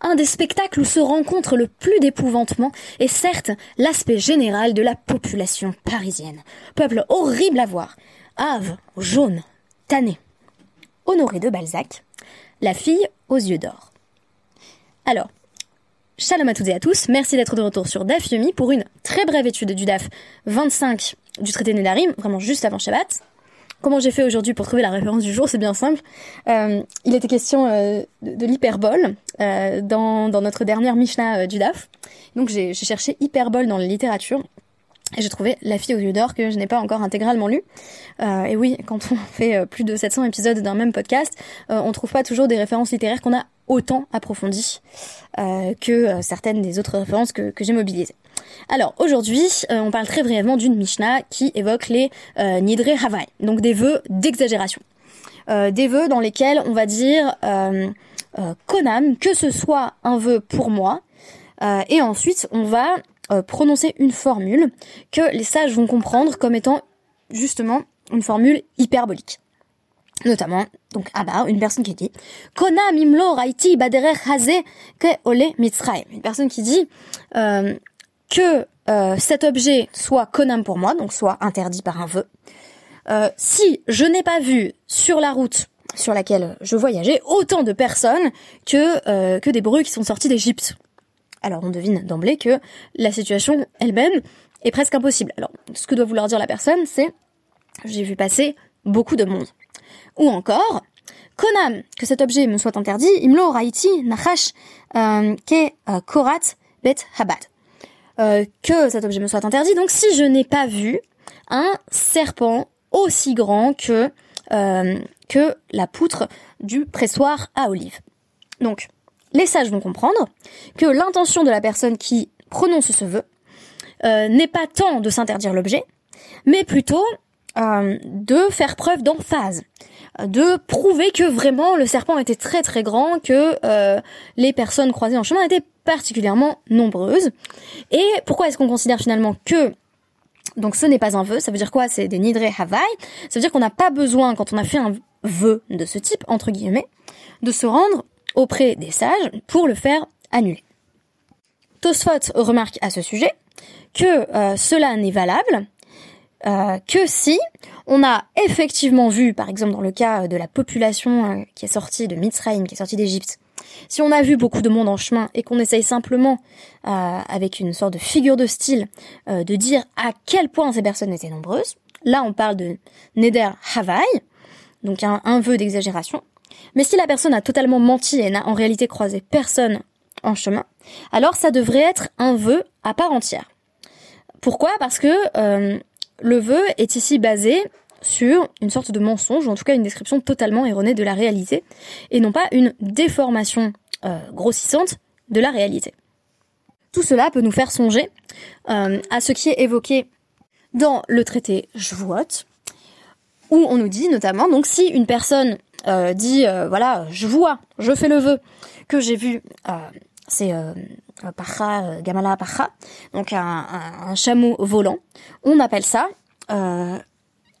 un des spectacles où se rencontre le plus d'épouvantement est certes l'aspect général de la population parisienne. Peuple horrible à voir. Ave, jaune, tanné. Honoré de Balzac, la fille aux yeux d'or. Alors, Shalom à toutes et à tous, merci d'être de retour sur DAF Yomi pour une très brève étude du DAF 25 du traité Nédarim, vraiment juste avant Shabbat. Comment j'ai fait aujourd'hui pour trouver la référence du jour C'est bien simple. Euh, il était question euh, de, l'hyperbole euh, dans, notre dernière Mishnah du DAF. Donc j'ai cherché hyperbole dans la littérature et j'ai trouvé La fille aux yeux d'or que je n'ai pas encore intégralement lu. Et oui, quand on fait plus de 700 épisodes d'un même podcast, euh, on trouve pas toujours des références littéraires qu'on a autant approfondies que certaines des autres références que j'ai mobilisées. Alors aujourd'hui, on parle très brièvement d'une Mishnah qui évoque les Nidre Havai, donc des vœux d'exagération. des vœux dans lesquels on va dire Konam, que ce soit un vœu pour moi, et ensuite on va euh, prononcer une formule que les sages vont comprendre comme étant justement une formule hyperbolique. Notamment, donc Abba, une personne qui dit Kona mimlo raiti baderer haze ke ole mitzraim. Une personne qui dit euh, que euh, cet objet soit konam pour moi, donc soit interdit par un vœu. si je n'ai pas vu sur la route sur laquelle je voyageais autant de personnes que, que des bruits qui sont sortis d'Égypte. Alors on devine d'emblée que la situation elle-même est presque impossible. Alors ce que doit vouloir dire la personne, c'est j'ai vu passer beaucoup de monde. Ou encore, Konam, que cet objet me soit interdit, imlo raiti nachash euh, ke euh, korat bet habad. Euh, que cet objet me soit interdit. Donc si je n'ai pas vu un serpent aussi grand que que la poutre du pressoir à olive. Donc les sages vont comprendre que l'intention de la personne qui prononce ce vœu euh, n'est pas tant de s'interdire l'objet, mais plutôt euh, de faire preuve d'emphase, de prouver que vraiment le serpent était très très grand, que euh, les personnes croisées en chemin étaient particulièrement nombreuses. Et pourquoi est-ce qu'on considère finalement que donc ce n'est pas un vœu, ça veut dire quoi? C'est des nidre havai. Ça veut dire qu'on n'a pas besoin, quand on a fait un vœu de ce type, entre guillemets, de se rendre auprès des sages pour le faire annuler. Tosfot remarque à ce sujet que euh, cela n'est valable euh, que si on a effectivement vu, par exemple dans le cas de la population euh, qui est sortie de Mitzrayim, qui est sortie d'Égypte, si on a vu beaucoup de monde en chemin et qu'on essaye simplement, avec une sorte de figure de style, de dire à quel point ces personnes étaient nombreuses, là on parle de Neder Havai, donc un, un vœu d'exagération, mais si la personne a totalement menti et n'a en réalité croisé personne en chemin, alors ça devrait être un vœu à part entière. Pourquoi? Parce que euh, le vœu est ici basé sur une sorte de mensonge, ou en tout cas une description totalement erronée de la réalité, et non pas une déformation euh, grossissante de la réalité. Tout cela peut nous faire songer euh, à ce qui est évoqué dans le traité Jvuot, où on nous dit notamment, donc si une personne euh, dit voilà, je vois, je fais le vœu que j'ai vu. Euh, c'est pacha, gamala pacha, donc un, chameau volant. On appelle ça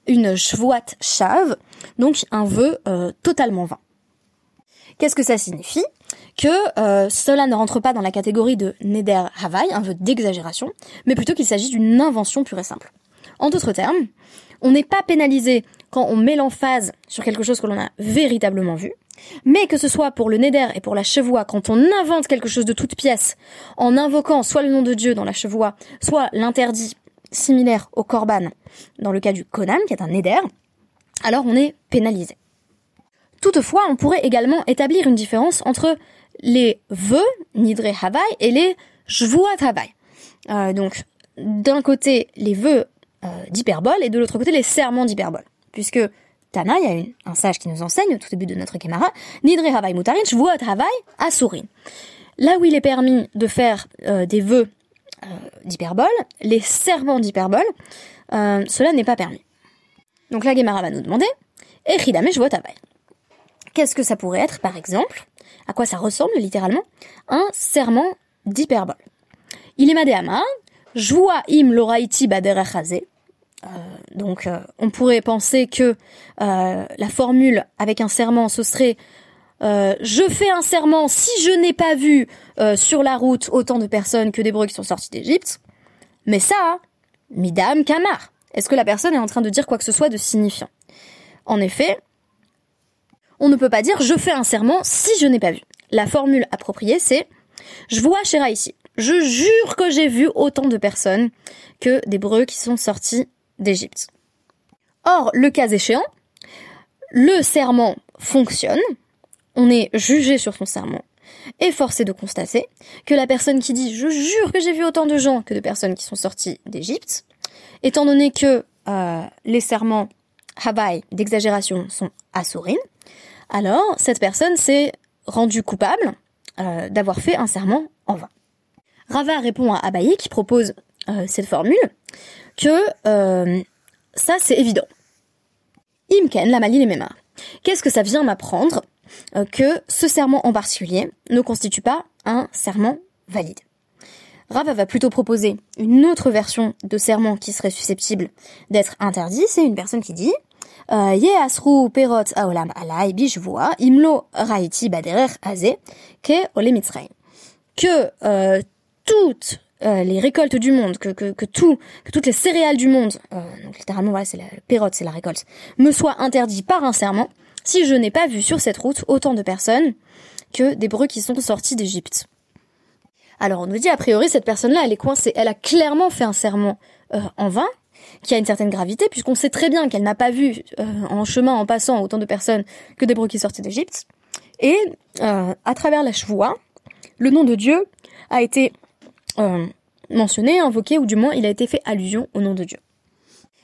une shvuat chave, donc un vœu totalement vain. Qu'est-ce que ça signifie? Que cela ne rentre pas dans la catégorie de neder havai, un vœu d'exagération, mais plutôt qu'il s'agit d'une invention pure et simple. En d'autres termes, on n'est pas pénalisé quand on met l'emphase sur quelque chose que l'on a véritablement vu, mais que ce soit pour le neder et pour la chevoie, quand on invente quelque chose de toute pièce, en invoquant soit le nom de Dieu dans la chevoie, soit l'interdit similaire au korban, dans le cas du konam, qui est un neder, alors on est pénalisé. Toutefois, on pourrait également établir une différence entre les vœux, nidre havai, et les shvuat havai. Euh, donc, d'un côté, les vœux euh, d'hyperbole, et de l'autre côté, les serments d'hyperbole puisque Tana, il y a un sage qui nous enseigne au tout début de notre Gemara, Nidre Havai Mutarin, Shvuot Havai Asurin. Là où il est permis de faire euh, des vœux euh, d'hyperbole, les serments d'hyperbole, euh, cela n'est pas permis. Donc la Gemara va nous demander, Echidame Shvuot Havai. Qu'est-ce que ça pourrait être, par exemple? À quoi ça ressemble littéralement? Un serment d'hyperbole. Il est madéama, Joua im loraiti baderachazé, donc euh, on pourrait penser que euh, la formule avec un serment, ce serait euh, je fais un serment si je n'ai pas vu sur la route autant de personnes que d'Hébreux qui sont sortis d'Égypte. Mais ça, Midam Kamar. Est-ce que la personne est en train de dire quoi que ce soit de signifiant? En effet, on ne peut pas dire je fais un serment si je n'ai pas vu. La formule appropriée, c'est je vois Shera ici. Je jure que j'ai vu autant de personnes que d'Hébreux qui sont sortis Or, le cas échéant, le serment fonctionne, on est jugé sur son serment, et forcé de constater que la personne qui dit je jure que j'ai vu autant de gens que de personnes qui sont sorties d'Égypte, étant donné que euh, les serments Habai d'exagération sont assourines, alors cette personne s'est rendue coupable euh, d'avoir fait un serment en vain. Rava répond à Abaye qui propose euh, cette formule que ça c'est évident. Imken, la Memar. Qu'est-ce que ça vient m'apprendre euh, que ce serment en particulier ne constitue pas un serment valide? Rava va plutôt proposer une autre version de serment qui serait susceptible d'être interdit. C'est une personne qui dit euh, imlo raiti baderer ke Que euh, toutes euh, les récoltes du monde, que, que, que, tout, que toutes les céréales du monde, euh, donc littéralement voilà, c'est la pérote, c'est la récolte, me soient interdites par un serment, si je n'ai pas vu sur cette route autant de personnes que des breux qui sont sortis d'Égypte. Alors on nous dit a priori cette personne-là elle est coincée, elle a clairement fait un serment euh, en vain, qui a une certaine gravité, puisqu'on sait très bien qu'elle n'a pas vu en chemin, en passant, autant de personnes que des breux qui sortaient d'Égypte. Et à travers la chevoie, le nom de Dieu a été mentionné, invoqué, ou du moins il a été fait allusion au nom de Dieu.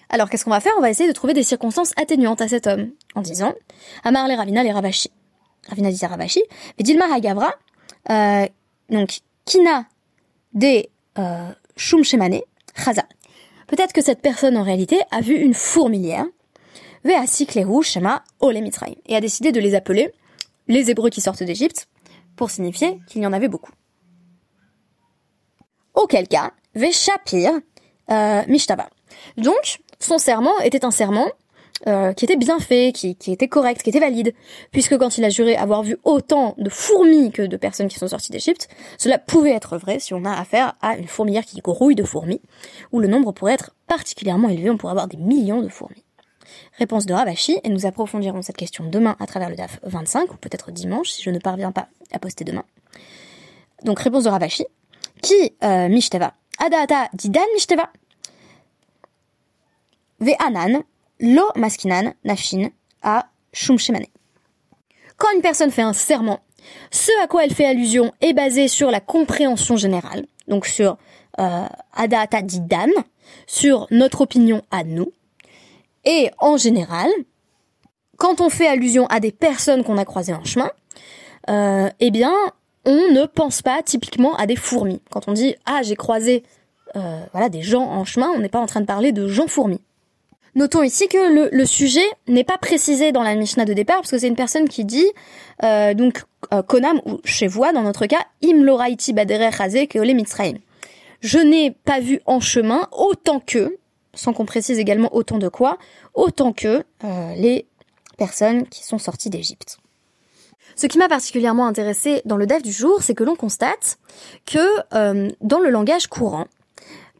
Alors qu'est-ce qu'on va faire? On va essayer de trouver des circonstances atténuantes à cet homme, en disant Amar les Ravina les Ravashi. Ravina dit Ravashi, Dilma Hagavra, euh, donc Kina de euh, Shum Shemane, Chaza. Peut-être que cette personne en réalité a vu une fourmilière, Veasiklehu Shema Ole Mitraim, et a décidé de les appeler les Hébreux qui sortent d'Égypte, pour signifier qu'il y en avait beaucoup. Auquel cas, Veshapir euh, Mishtaba. Donc, son serment était un serment euh, qui était bien fait, qui, était correct, qui était valide, puisque quand il a juré avoir vu autant de fourmis que de personnes qui sont sorties d'Égypte, cela pouvait être vrai si on a affaire à une fourmilière qui grouille de fourmis, où le nombre pourrait être particulièrement élevé, on pourrait avoir des millions de fourmis. Réponse de Ravashi, et nous approfondirons cette question demain à travers le DAF 25, ou peut-être dimanche, si je ne parviens pas à poster demain. Donc réponse de Ravashi, qui euh, mishteva. Adaata didan mishteva. Ve'anan lo maskinan nafshin a shumshemane. Quand une personne fait un serment, ce à quoi elle fait allusion est basé sur la compréhension générale, donc sur euh, Adaata didan, sur notre opinion à nous. Et en général, quand on fait allusion à des personnes qu'on a croisées en chemin, euh, eh bien, on ne pense pas typiquement à des fourmis. Quand on dit ah j'ai croisé euh, voilà des gens en chemin, on n'est pas en train de parler de gens fourmis. Notons ici que le, sujet n'est pas précisé dans la Mishnah de départ parce que c'est une personne qui dit euh, donc euh, konam ou chevois dans notre cas im loraiti baderer ke ole mitzraim. Je n'ai pas vu en chemin autant que sans qu'on précise également autant de quoi, autant que les personnes qui sont sorties d'Égypte. Ce qui m'a particulièrement intéressé dans le DAF du jour, c'est que l'on constate que euh, dans le langage courant,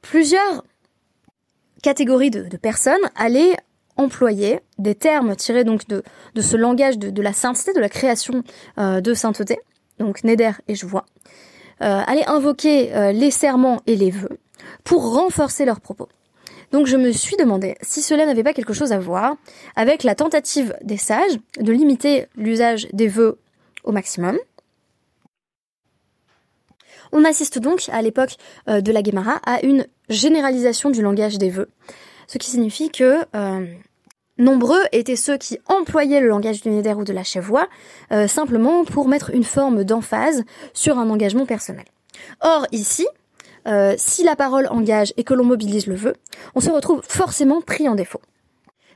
plusieurs catégories de, personnes allaient employer des termes tirés donc de, de ce langage de, la sainteté, de la création euh, de sainteté, donc Neder et je vois, euh, allaient invoquer euh, les serments et les vœux pour renforcer leurs propos. Donc je me suis demandé si cela n'avait pas quelque chose à voir avec la tentative des sages de limiter l'usage des vœux maximum. On assiste donc à l'époque euh, de la Guémara à une généralisation du langage des vœux, ce qui signifie que euh, nombreux étaient ceux qui employaient le langage du Néder ou de la chevoie euh, simplement pour mettre une forme d'emphase sur un engagement personnel. Or ici, si la parole engage et que l'on mobilise le vœu, on se retrouve forcément pris en défaut.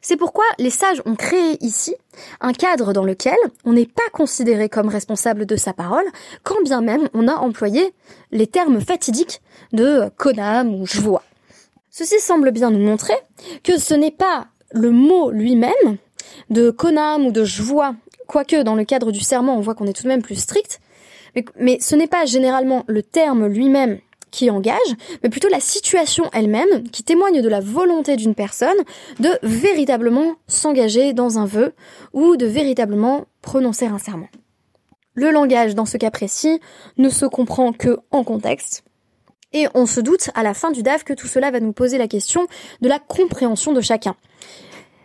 C'est pourquoi les sages ont créé ici un cadre dans lequel on n'est pas considéré comme responsable de sa parole, quand bien même on a employé les termes fatidiques de konam ou jvoa. Ceci semble bien nous montrer que ce n'est pas le mot lui-même de konam ou de jvoa quoique dans le cadre du serment, on voit qu'on est tout de même plus strict, mais ce n'est pas généralement le terme lui-même qui engage, mais plutôt la situation elle-même qui témoigne de la volonté d'une personne de véritablement s'engager dans un vœu ou de véritablement prononcer un serment. Le langage dans ce cas précis ne se comprend que en contexte, et on se doute à la fin du DAF que tout cela va nous poser la question de la compréhension de chacun.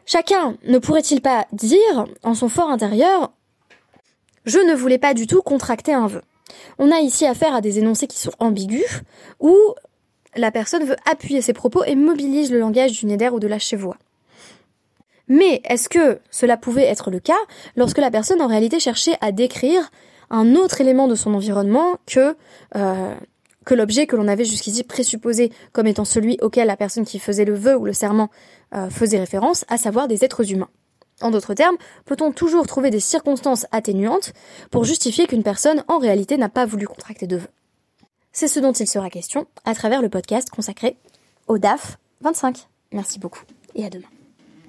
Chacun ne pourrait-il pas dire en son fort intérieur je ne voulais pas du tout contracter un vœu. On a ici affaire à des énoncés qui sont ambigus, où la personne veut appuyer ses propos et mobilise le langage du Neder ou de la chevoie. Mais est-ce que cela pouvait être le cas lorsque la personne en réalité cherchait à décrire un autre élément de son environnement que euh, l'objet que l'on avait jusqu'ici présupposé comme étant celui auquel la personne qui faisait le vœu ou le serment euh, faisait référence, à savoir des êtres humains? En d'autres termes, peut-on toujours trouver des circonstances atténuantes pour justifier qu'une personne en réalité n'a pas voulu contracter de vœux? C'est ce dont il sera question à travers le podcast consacré au DAF 25. Merci beaucoup et à demain.